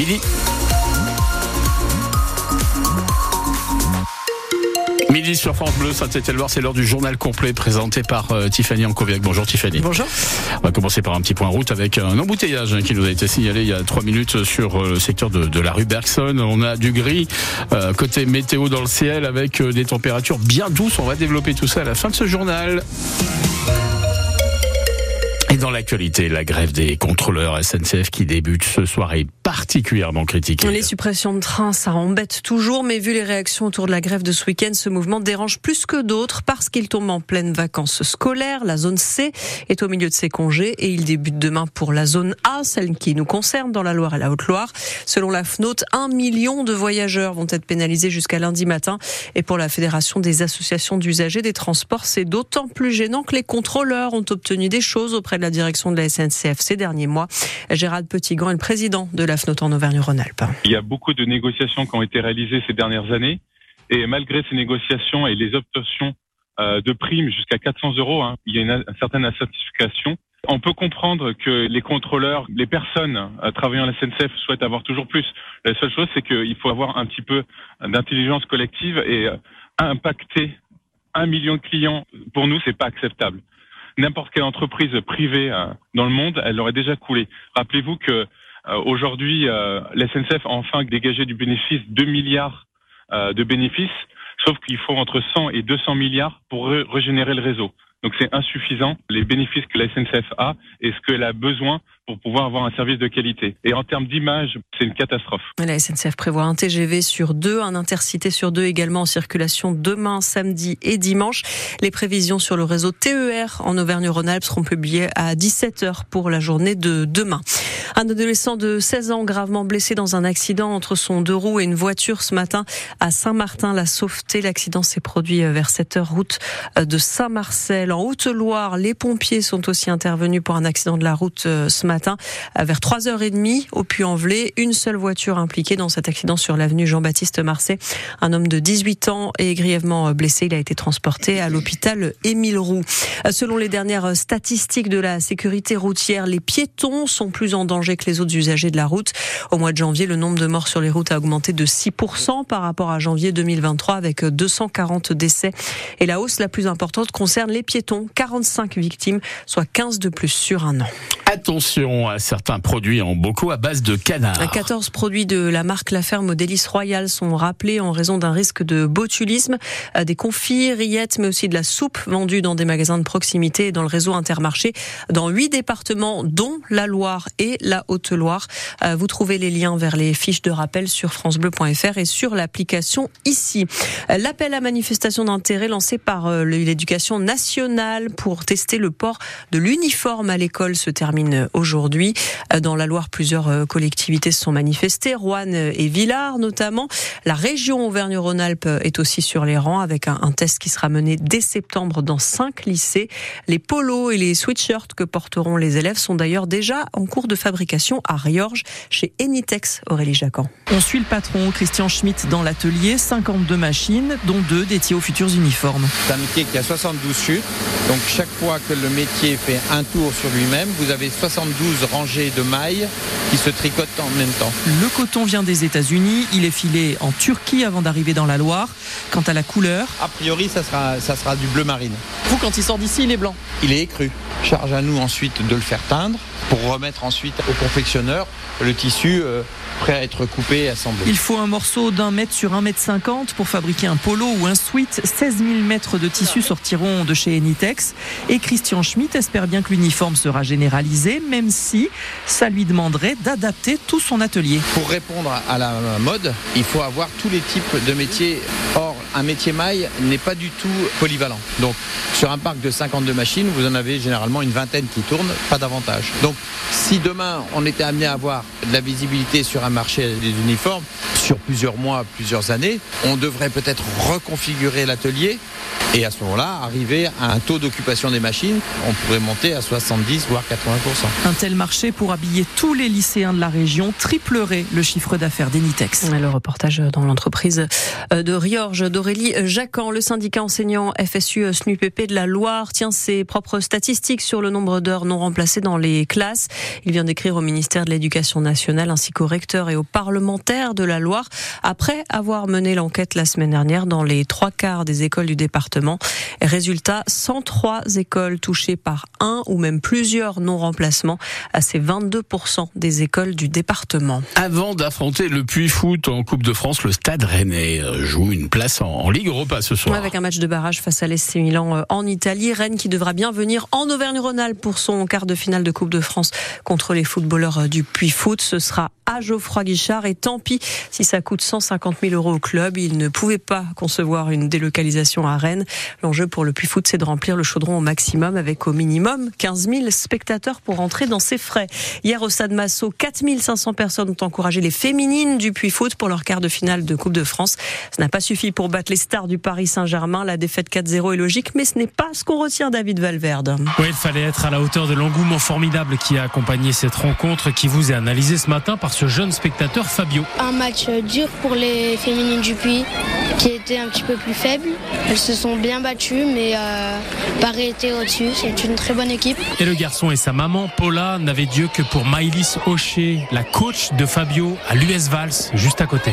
midi. Midi sur France Bleu, Saint-Étienne-Loire, c'est l'heure du journal complet présenté par euh, Tiffany Ancoviac. Bonjour Tiffany. Bonjour. On va commencer par un petit point route avec un embouteillage hein, qui nous a été signalé il y a trois minutes sur euh, le secteur de, de la rue Bergson. On a du gris euh, côté météo dans le ciel avec des températures bien douces. On va développer tout ça à la fin de ce journal. Dans l'actualité, la grève des contrôleurs SNCF qui débute ce soir est particulièrement critiquée. Les suppressions de trains, ça embête toujours, mais vu les réactions autour de la grève de ce week-end, ce mouvement dérange plus que d'autres parce qu'il tombe en pleine vacances scolaires. La zone C est au milieu de ses congés et il débute demain pour la zone A, celle qui nous concerne dans la Loire et la Haute-Loire. Selon la FNOT, un million de voyageurs vont être pénalisés jusqu'à lundi matin. Et pour la Fédération des associations d'usagers des transports, c'est d'autant plus gênant que les contrôleurs ont obtenu des choses auprès de la direction de la SNCF ces derniers mois. Gérald Petitgrand est le président de la FNOT en Auvergne-Rhône-Alpes. Il y a beaucoup de négociations qui ont été réalisées ces dernières années. Et malgré ces négociations et les obtentions euh, de primes jusqu'à 400 euros, hein, il y a une, une certaine insatisfaction. On peut comprendre que les contrôleurs, les personnes euh, travaillant à la SNCF souhaitent avoir toujours plus. La seule chose, c'est qu'il faut avoir un petit peu d'intelligence collective et euh, impacter un million de clients. Pour nous, c'est pas acceptable. N'importe quelle entreprise privée euh, dans le monde, elle aurait déjà coulé. Rappelez-vous que euh, aujourd'hui, euh, la SNCF a enfin dégagé du bénéfice 2 milliards de bénéfices, sauf qu'il faut entre 100 et 200 milliards pour re- régénérer le réseau. Donc c'est insuffisant les bénéfices que la SNCF a et ce qu'elle a besoin pour pouvoir avoir un service de qualité. Et en termes d'image, c'est une catastrophe. La SNCF prévoit un TGV sur deux, un intercité sur deux également en circulation demain, samedi et dimanche. Les prévisions sur le réseau TER en Auvergne-Rhône-Alpes seront publiées à 17h pour la journée de demain. Un adolescent de 16 ans gravement blessé dans un accident entre son deux roues et une voiture ce matin à Saint-Martin. La sauveté, l'accident s'est produit vers 7h route de Saint-Marcel. En Haute-Loire, les pompiers sont aussi intervenus pour un accident de la route ce matin vers 3h30 au Puy-en-Velay. Une seule voiture impliquée dans cet accident sur l'avenue Jean-Baptiste Marseille. Un homme de 18 ans est grièvement blessé. Il a été transporté à l'hôpital Émile Roux. Selon les dernières statistiques de la sécurité routière, les piétons sont plus en danger que les autres usagers de la route. Au mois de janvier, le nombre de morts sur les routes a augmenté de 6% par rapport à janvier 2023 avec 240 décès. Et la hausse la plus importante concerne les piétons. 45 victimes, soit 15 de plus sur un an. Attention à certains produits en bocaux à base de canard. 14 produits de la marque La Ferme aux délices royales sont rappelés en raison d'un risque de botulisme. Des confits, rillettes, mais aussi de la soupe vendue dans des magasins de proximité et dans le réseau Intermarché dans huit départements, dont la Loire et la Haute-Loire. Vous trouvez les liens vers les fiches de rappel sur francebleu.fr et sur l'application ici. L'appel à manifestation d'intérêt lancé par l'éducation nationale pour tester le port de l'uniforme à l'école se termine aujourd'hui. Dans la Loire, plusieurs collectivités se sont manifestées, Rouen et Villars notamment. La région Auvergne-Rhône-Alpes est aussi sur les rangs avec un, un, test qui sera mené dès septembre dans cinq lycées. Les polos et les sweatshirts que porteront les élèves sont d'ailleurs déjà en cours de fabrication à Riorges chez Enitex Aurélie Jacan. On suit le patron Christian Schmitt dans l'atelier, 52 machines dont deux dédiées aux futurs uniformes. C'est un métier qui a 72 chutes, donc chaque fois que le métier fait un tour sur lui-même, vous avez 72 rangées de mailles qui se tricotent en même temps. Le coton vient des États-Unis, il est filé en Turquie avant d'arriver dans la Loire. Quant à la couleur, a priori, ça sera, ça sera du bleu marine. Vous, quand il sort d'ici, il est blanc. Il est écru. Charge à nous ensuite de le faire teindre pour remettre ensuite au confectionneur le tissu euh, prêt à être coupé et assemblé. Il faut un morceau d'un mètre sur un mètre cinquante pour fabriquer un polo ou un sweat. 16 000 mètres de tissu sortiront de chez Enitex. Et Christian Schmitt espère bien que l'uniforme sera généralisé, même si ça lui demanderait d'adapter tout son atelier. Pour répondre à la mode, il faut avoir tous les types de métiers. Or, un métier maille n'est pas du tout polyvalent. Donc, sur un parc de 52 machines, vous en avez généralement une vingtaine qui tournent, pas davantage. Donc, si demain on était amené à avoir de la visibilité sur un marché des uniformes sur plusieurs mois, plusieurs années, on devrait peut-être reconfigurer l'atelier et à ce moment-là, arriver à un taux d'occupation des machines, on pourrait monter à 70 voire 80%. Un tel marché pour habiller tous les lycéens de la région triplerait le chiffre d'affaires d'Enitex. Le reportage dans l'entreprise de Riorges d'Aurélie Jacquan. Le syndicat enseignant FSU SNUPP de la Loire tient ses propres statistiques sur le nombre d'heures non remplacées dans les classes. Il vient d'écrire au ministère de l'Éducation nationale ainsi qu'aux recteurs et aux parlementaires de la Loire après avoir mené l'enquête la semaine dernière dans les trois quarts des écoles du département. Résultat, 103 écoles touchées par un ou même plusieurs non-remplacements à ces 22% des écoles du département. Avant d'affronter le Puy Foot en Coupe de France, le Stade Rennais euh, joue une place en, Ligue Europa ce soir. Avec un match de barrage face à l'SC Milan euh, en Italie, Rennes qui devra bien venir en Auvergne-Rhône-Alpes pour son quart de finale de Coupe de France contre les footballeurs euh, du Puy Foot. Ce sera à Geoffroy Guichard et tant pis si ça coûte 150 000 euros au club. Il ne pouvait pas concevoir une délocalisation à Rennes. L'enjeu pour le Puy Foot, c'est de remplir le chaudron au maximum avec au minimum 15 000 spectateurs pour entrer dans ses frais. Hier au Stade Massot, 4 500 personnes ont encouragé les féminines du Puy Foot pour leur quart de finale de Coupe de France. Ça n'a pas suffi pour battre les stars du Paris Saint-Germain. La défaite 4-0 est logique, mais ce n'est pas ce qu'on retient David Valverde. Oui, il fallait être à la hauteur de l'engouement formidable qui a accompagné cette rencontre qui vous est analysée ce matin par ce jeune spectateur Fabio. Un match dur pour les féminines du Puy qui étaient un petit peu plus faibles. Elles se sont bien battues, mais euh, Paris était au-dessus. C'est une très bonne équipe. Et le garçon et sa maman, Paula, n'avaient Dieu que pour Maïlis Hocher, la coach de Fabio à l'US Vals, juste à côté.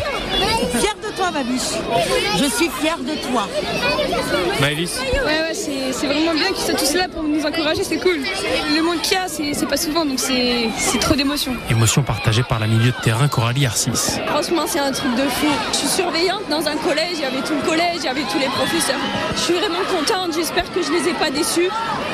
Je suis fier de toi. Maëlys Ouais, ouais, c'est vraiment bien qu'ils soient tous là pour nous encourager, c'est cool. Le monde qu'il y a, c'est pas souvent, donc c'est trop d'émotions. Émotion partagée par la milieu de terrain Coralie Arcis. Franchement, c'est un truc de fou. Je suis surveillante dans un collège, il y avait tout le collège, il y avait tous les professeurs. Je suis vraiment contente, j'espère que je les ai pas déçus.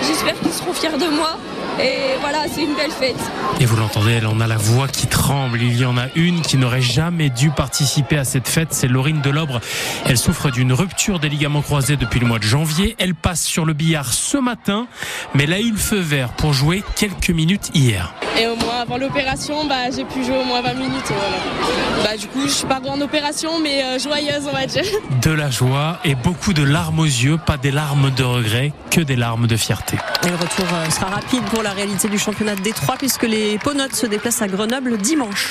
J'espère qu'ils seront fiers de moi. Et voilà, c'est une belle fête. Et vous l'entendez, elle en a la voix qui tremble. Il y en a une qui n'aurait jamais dû participer à cette fête, c'est Laurine Delobre. Elle souffre d'une rupture des ligaments croisés depuis le mois de janvier. Elle passe sur le billard ce matin, mais elle a eu le feu vert pour jouer quelques minutes hier. Et au moins avant l'opération, bah, j'ai pu jouer au moins 20 minutes. Voilà. Bah, du coup, je suis pas en opération, mais euh, joyeuse, on va dire. De la joie et beaucoup de larmes aux yeux, pas des larmes de regret, que des larmes de fierté. Et le retour euh, sera rapide pour la réalité du championnat de Détroit puisque les Ponotes se déplacent à Grenoble dimanche.